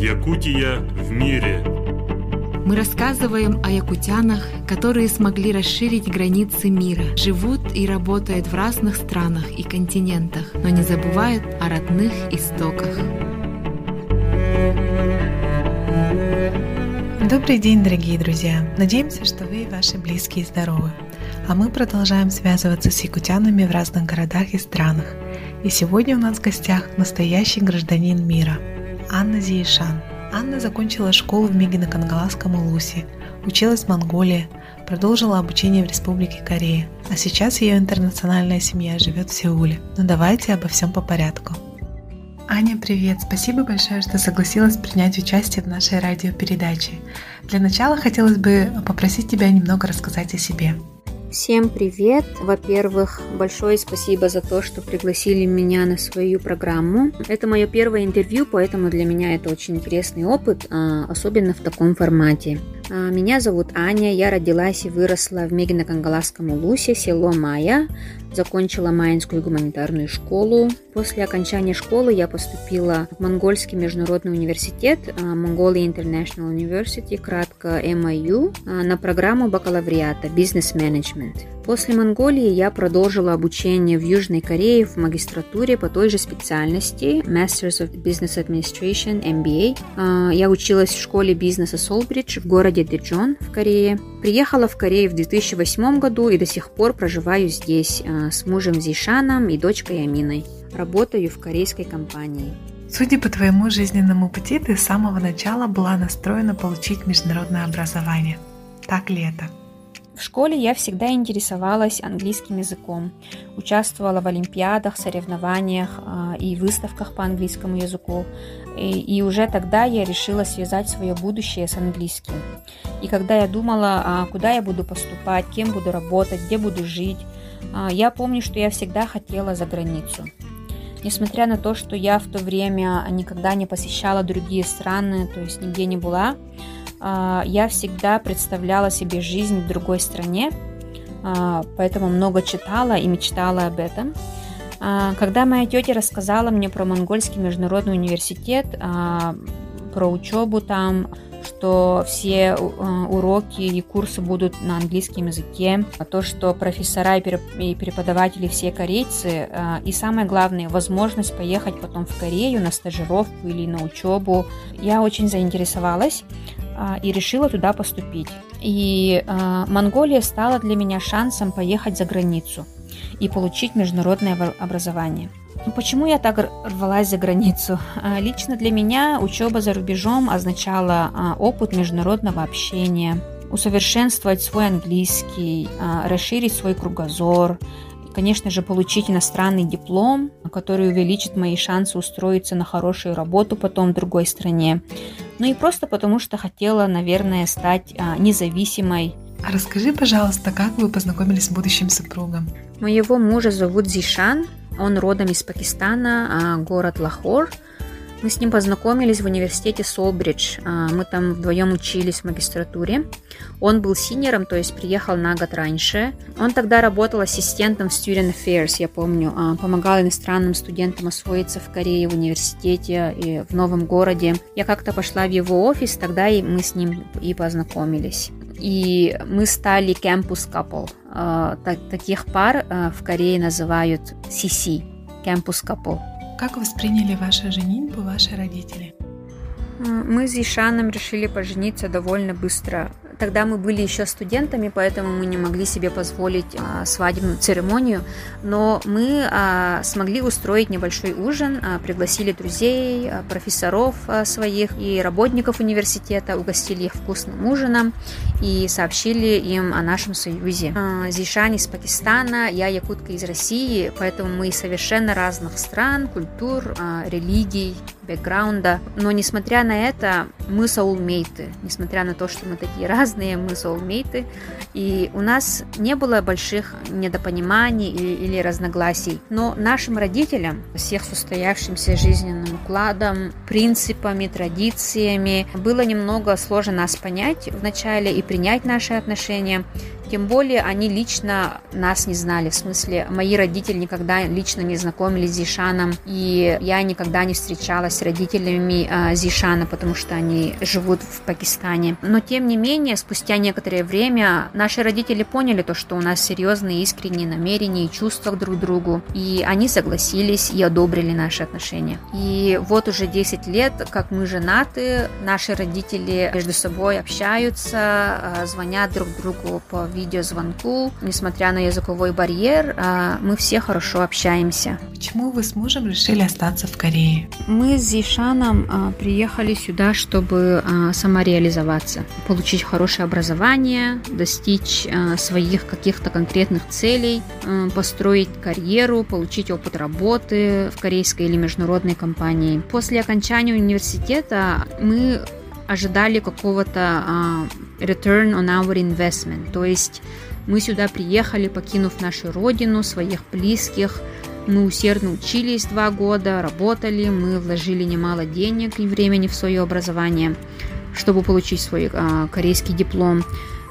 Якутия в мире. Мы рассказываем о якутянах, которые смогли расширить границы мира, живут и работают в разных странах и континентах, но не забывают о родных истоках. Добрый день, дорогие друзья! Надеемся, что вы и ваши близкие здоровы. А мы продолжаем связываться с якутянами в разных городах и странах. И сегодня у нас в гостях настоящий гражданин мира – Анна Зиишан. Анна закончила школу в Мегино-Кангаласском Улусе, училась в Монголии, продолжила обучение в Республике Корея, а сейчас ее интернациональная семья живет в Сеуле. Но ну, давайте обо всем по порядку. Аня, привет! Спасибо большое, что согласилась принять участие в нашей радиопередаче. Для начала хотелось бы попросить тебя немного рассказать о себе. Всем привет! Во-первых, большое спасибо за то, что пригласили меня на свою программу. Это мое первое интервью, поэтому для меня это очень интересный опыт, а, особенно в таком формате. А, меня зовут Аня, я родилась и выросла в Мегино-Кангаласском Улусе, село Майя. Закончила Майинскую гуманитарную школу. После окончания школы я поступила в Монгольский международный университет, а, Mongolia International University, кратко MIU, а, на программу бакалавриата Business Management. После Монголии я продолжила обучение в Южной Корее в магистратуре по той же специальности Masters of Business Administration MBA. Я училась в школе бизнеса Солбридж в городе Дэджон в Корее. Приехала в Корею в 2008 году и до сих пор проживаю здесь а, с мужем Зишаном и дочкой Аминой. Работаю в корейской компании. Судя по твоему жизненному пути, ты с самого начала была настроена получить международное образование. Так ли это? В школе я всегда интересовалась английским языком, участвовала в олимпиадах, соревнованиях а, и выставках по английскому языку. И, и уже тогда я решила связать свое будущее с английским. И когда я думала, а, куда я буду поступать, кем буду работать, где буду жить, а, я помню, что я всегда хотела за границу. Несмотря на то, что я в то время никогда не посещала другие страны, то есть нигде не была, а, я всегда представляла себе жизнь в другой стране, поэтому много читала и мечтала об этом. А, когда моя тетя рассказала мне про Монгольский международный университет, про учебу там, что все уроки и курсы будут на английском языке, то, что профессора и преподаватели все корейцы, и самое главное, возможность поехать потом в Корею на стажировку или на учебу. Я очень заинтересовалась. А, и решила туда поступить. И а, Монголия стала для меня шансом поехать за границу и получить международное образование. Ну, почему я так рвалась за границу? А, лично для меня учеба за рубежом означала опыт международного общения, усовершенствовать свой английский, расширить свой кругозор, конечно же, получить иностранный диплом, который увеличит мои шансы устроиться на хорошую работу потом в другой стране. Ну и просто потому, что хотела, наверное, стать а, независимой. А расскажи, пожалуйста, как вы познакомились с будущим супругом? Моего мужа зовут Зишан, он родом из Пакистана, а, город Лахор – мы с ним познакомились в университете Солбридж. А, мы там вдвоем учились в магистратуре. Он был синером, то есть приехал на год раньше. Он тогда работал ассистентом в Student Affairs, я помню. Помогал иностранным студентам освоиться в Корее, в университете и в новом городе. Я как-то пошла в его офис, тогда и мы с ним и познакомились. И мы стали campus couple. А, таких пар в Корее называют CC, campus couple. Как восприняли вашу женитьбу ваши родители? Мы с Ишаном решили пожениться довольно быстро. Тогда мы были еще студентами, поэтому мы не могли себе позволить а, свадебную церемонию, но мы а, смогли устроить небольшой ужин, а, пригласили друзей, профессоров своих и работников университета, угостили их вкусным ужином и сообщили им о нашем союзе. Зишань из Пакистана, я якутка из России, поэтому мы совершенно разных стран, культур, религий, бэкграунда. Но несмотря на это, мы соулмейты. Несмотря на то, что мы такие разные, мы соулмейты. И у нас не было больших недопониманий или, или разногласий. Но нашим родителям, всех с устоявшимся жизненным укладом, принципами, традициями. Было немного сложно нас понять вначале и принять наши отношения. Тем более они лично нас не знали. В смысле, мои родители никогда лично не знакомились с Зишаном, и я никогда не встречалась с родителями э, Зишана, потому что они живут в Пакистане. Но тем не менее, спустя некоторое время наши родители поняли то, что у нас серьезные искренние намерения и чувства друг к другу, и они согласились и одобрили наши отношения. И вот уже 10 лет, как мы женаты, наши родители между собой общаются, э, звонят друг другу по видеозвонку. Несмотря на языковой барьер, а, мы все хорошо общаемся. Почему вы с мужем решили остаться в Корее? Мы с Зишаном а, приехали сюда, чтобы а, самореализоваться, получить хорошее образование, достичь своих каких-то конкретных целей, построить карьеру, получить опыт работы в корейской или международной компании. После окончания университета мы ожидали какого-то return on our investment. То есть мы сюда приехали, покинув нашу родину, своих близких. Мы усердно учились два года, работали, мы вложили немало денег и времени в свое образование, чтобы получить свой а, корейский диплом.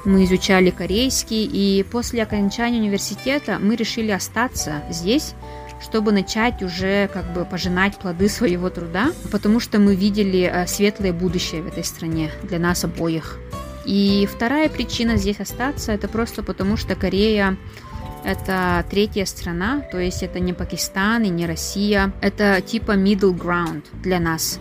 Мы изучали корейский, и после окончания университета мы решили остаться здесь, чтобы начать уже как бы пожинать плоды своего труда, потому что мы видели а, светлое будущее в этой стране для нас обоих. И вторая причина здесь остаться, это просто потому, что Корея это третья страна, то есть это не Пакистан и не Россия, это типа middle ground для нас,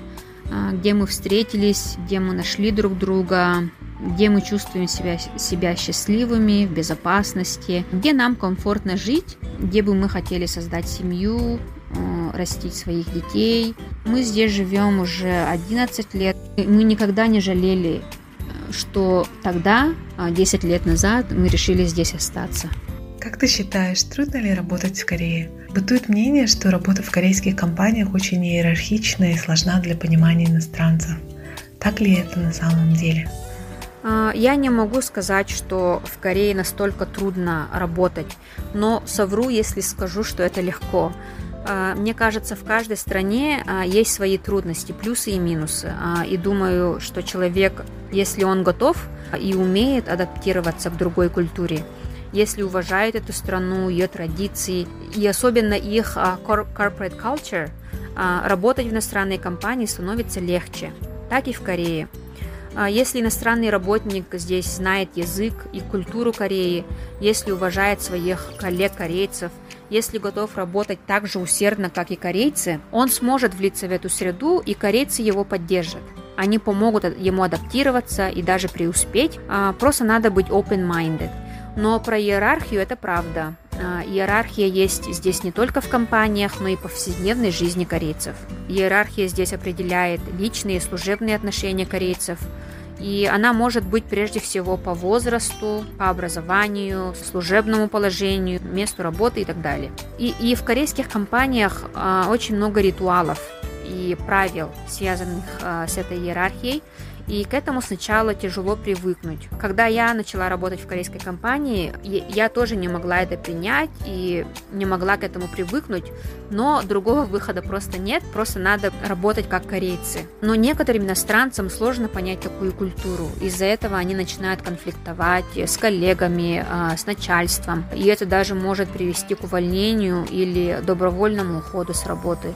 а, где мы встретились, где мы нашли друг друга, где мы чувствуем себя, себя счастливыми, в безопасности, где нам комфортно жить, где бы мы хотели создать семью, а, растить своих детей. Мы здесь живем уже 11 лет. Мы никогда не жалели что тогда, 10 а, лет назад, мы решили здесь остаться. Как ты считаешь, трудно ли работать в Корее? Бытует мнение, что работа в корейских компаниях очень иерархична и сложна для понимания иностранцев. Так ли это на самом деле? А, я не могу сказать, что в Корее настолько трудно работать, но совру, если скажу, что это легко. А, мне кажется, в каждой стране а, есть свои трудности, плюсы и минусы. И думаю, что человек, если он готов и умеет адаптироваться к другой культуре, если уважает эту страну, ее традиции и особенно их corporate culture, работать в иностранной компании становится легче. Так и в Корее. Если иностранный работник здесь знает язык и культуру Кореи, если уважает своих коллег-корейцев – если готов работать так же усердно, как и корейцы, он сможет влиться в эту среду, и корейцы его поддержат. Они помогут ему адаптироваться и даже преуспеть, а, просто надо быть open-minded. Но про иерархию это правда. А, иерархия есть здесь не только в компаниях, но и повседневной жизни корейцев. Иерархия здесь определяет личные и служебные отношения корейцев, и она может быть прежде всего по возрасту, по образованию, служебному положению, месту работы и так далее. И, и в корейских компаниях э, очень много ритуалов и правил, связанных э, с этой иерархией. И к этому сначала тяжело привыкнуть. Когда я начала работать в корейской компании, я тоже не могла это принять и не могла к этому привыкнуть, но другого выхода просто нет, просто надо работать как корейцы. Но некоторым иностранцам сложно понять такую культуру. Из-за этого они начинают конфликтовать с коллегами, а, с начальством, и это даже может привести к увольнению или добровольному уходу с работы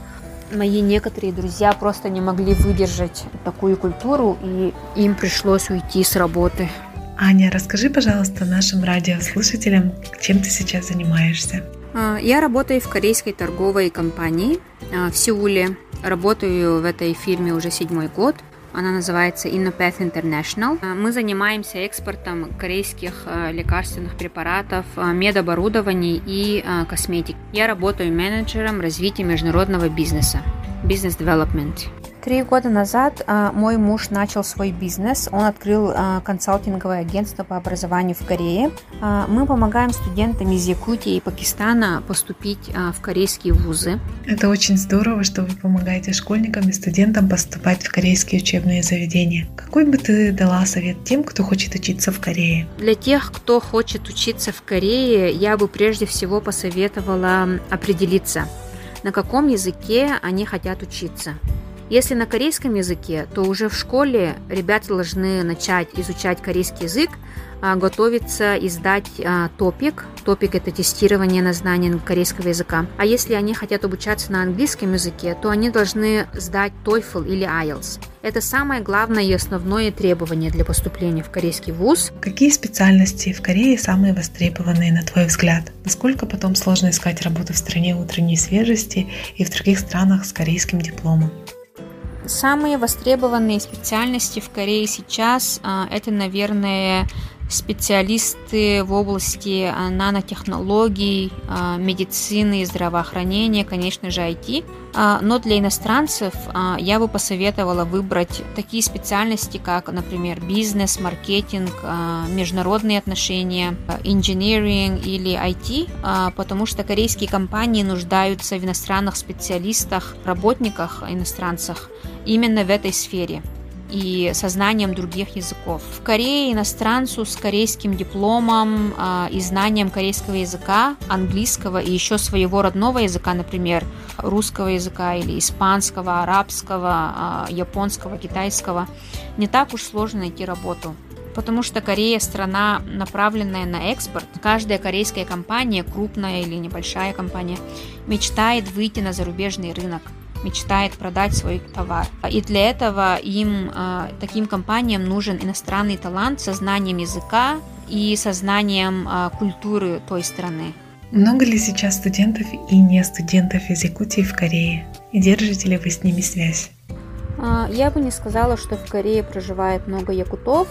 мои некоторые друзья просто не могли выдержать такую культуру, и им пришлось уйти с работы. Аня, расскажи, пожалуйста, нашим радиослушателям, чем ты сейчас занимаешься. А, я работаю в корейской торговой компании а, в Сеуле. Работаю в этой фирме уже седьмой год – она называется Innopath International. А, мы занимаемся экспортом корейских а, лекарственных препаратов, а, медоборудований и косметик. Я работаю менеджером развития международного бизнеса, бизнес-девелопмент. Три года назад а, мой муж начал свой бизнес. Он открыл а, консалтинговое агентство по образованию в Корее. А, мы помогаем студентам из Якутии и Пакистана поступить в корейские вузы. Это очень здорово, что вы помогаете школьникам и студентам поступать в корейские учебные заведения. Какой бы ты дала совет тем, кто хочет учиться в Корее? Для тех, кто хочет учиться в Корее, я бы прежде всего посоветовала определиться, на каком языке они хотят учиться. Если на корейском языке, то уже в школе ребята должны начать изучать корейский язык, а, готовиться издать а, топик. Топик – это тестирование на знание корейского языка. А если они хотят обучаться на английском языке, то они должны сдать TOEFL или IELTS. Это самое главное и основное требование для поступления в корейский вуз. Какие специальности в Корее самые востребованные, на твой взгляд? Насколько потом сложно искать работу в стране утренней свежести и в других странах с корейским дипломом? Самые востребованные специальности в Корее сейчас а, это, наверное, специалисты в области а, нанотехнологий, а, медицины здравоохранения, конечно же, IT. Но для иностранцев я бы посоветовала выбрать такие специальности, как, например, бизнес, маркетинг, международные отношения, engineering или IT, потому что корейские компании нуждаются в иностранных специалистах, работниках, иностранцах именно в этой сфере и со знанием других языков. В Корее иностранцу с корейским дипломом э, и знанием корейского языка, английского и еще своего родного языка, например, русского языка или испанского, арабского, э, японского, китайского, не так уж сложно найти работу потому что Корея страна, направленная на экспорт. Каждая корейская компания, крупная или небольшая компания, мечтает выйти на зарубежный рынок мечтает продать свой товар. И для этого им, а, таким компаниям, нужен иностранный талант со знанием языка и со знанием а, культуры той страны. Много ли сейчас студентов и не студентов из Якутии в Корее? И держите ли вы с ними связь? А, я бы не сказала, что в Корее проживает много якутов.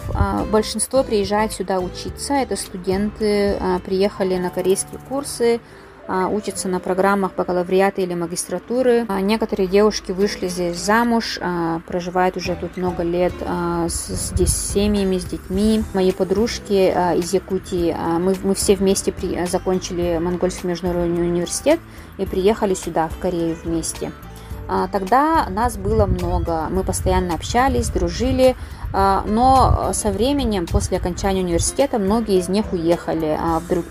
Большинство приезжает сюда учиться. Это студенты, приехали на корейские курсы, учатся на программах бакалавриата или магистратуры. А, некоторые девушки вышли здесь замуж, а, проживают уже тут много лет здесь с семьями, с детьми. Мои подружки из Якутии, мы, мы все вместе при, закончили Монгольский международный университет и приехали сюда, в Корею вместе. Тогда нас было много, мы постоянно общались, дружили, но со временем, после окончания университета, многие из них уехали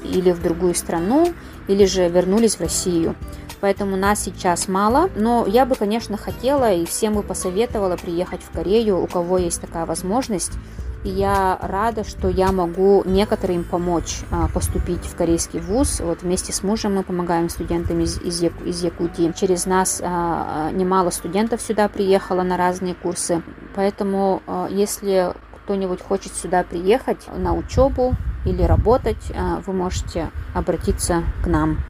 или в другую страну, или же вернулись в Россию. Поэтому нас сейчас мало, но я бы, конечно, хотела и всем бы посоветовала приехать в Корею, у кого есть такая возможность. Я рада, что я могу некоторым помочь а, поступить в корейский вуз. Вот вместе с мужем мы помогаем студентам из, из, из Якутии. Через нас а, немало студентов сюда приехало на разные курсы. Поэтому, а, если кто-нибудь хочет сюда приехать на учебу, или работать, а, вы можете обратиться к нам.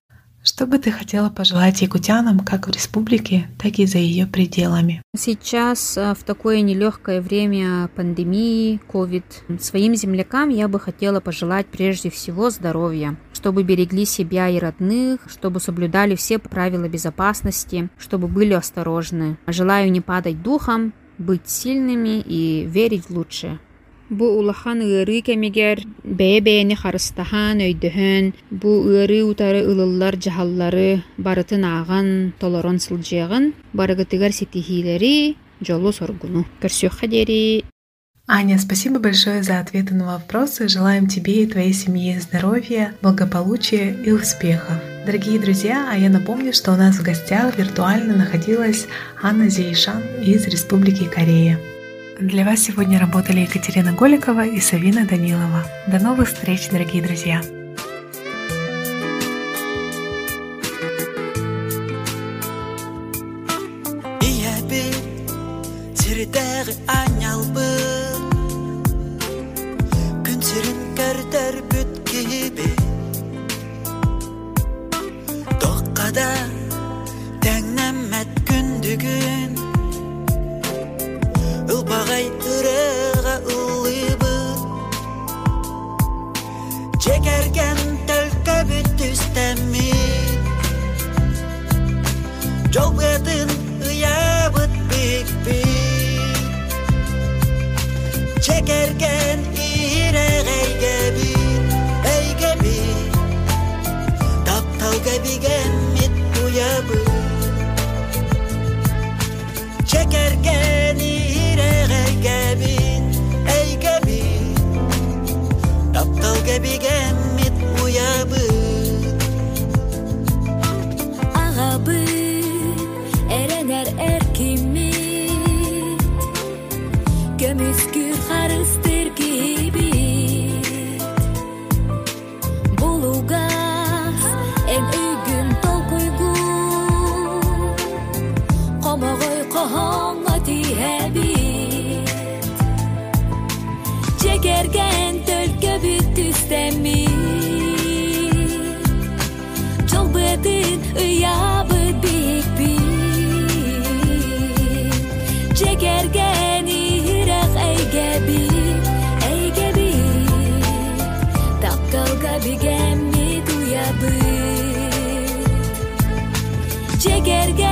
Что бы ты хотела пожелать якутянам как в республике, так и за ее пределами? Сейчас а, в такое нелегкое время пандемии, COVID, своим землякам я бы хотела пожелать прежде всего здоровья, чтобы берегли себя и родных, чтобы соблюдали все правила безопасности, чтобы были осторожны. Желаю не падать духом, быть сильными и верить в лучшее. Бу улахан ыры кемигер бәе-бәйәне харыстахан өйдөһөн, бу ыры утары ылыллар жаһаллары барытын ағын, толорон сылжығын, барыгытыгар сетихилери, жолу соргуну. Көрсөк хадери. Аня, спасибо большое за ответы на вопросы. Желаем тебе и твоей семье здоровья, благополучия и успехов. Дорогие друзья, а я напомню, что у нас в гостях виртуально находилась Анна Зейшан из Республики Корея. Для вас сегодня работали Екатерина Голикова и Савина Данилова. До новых встреч, дорогие друзья! Joe. mis gerade llegué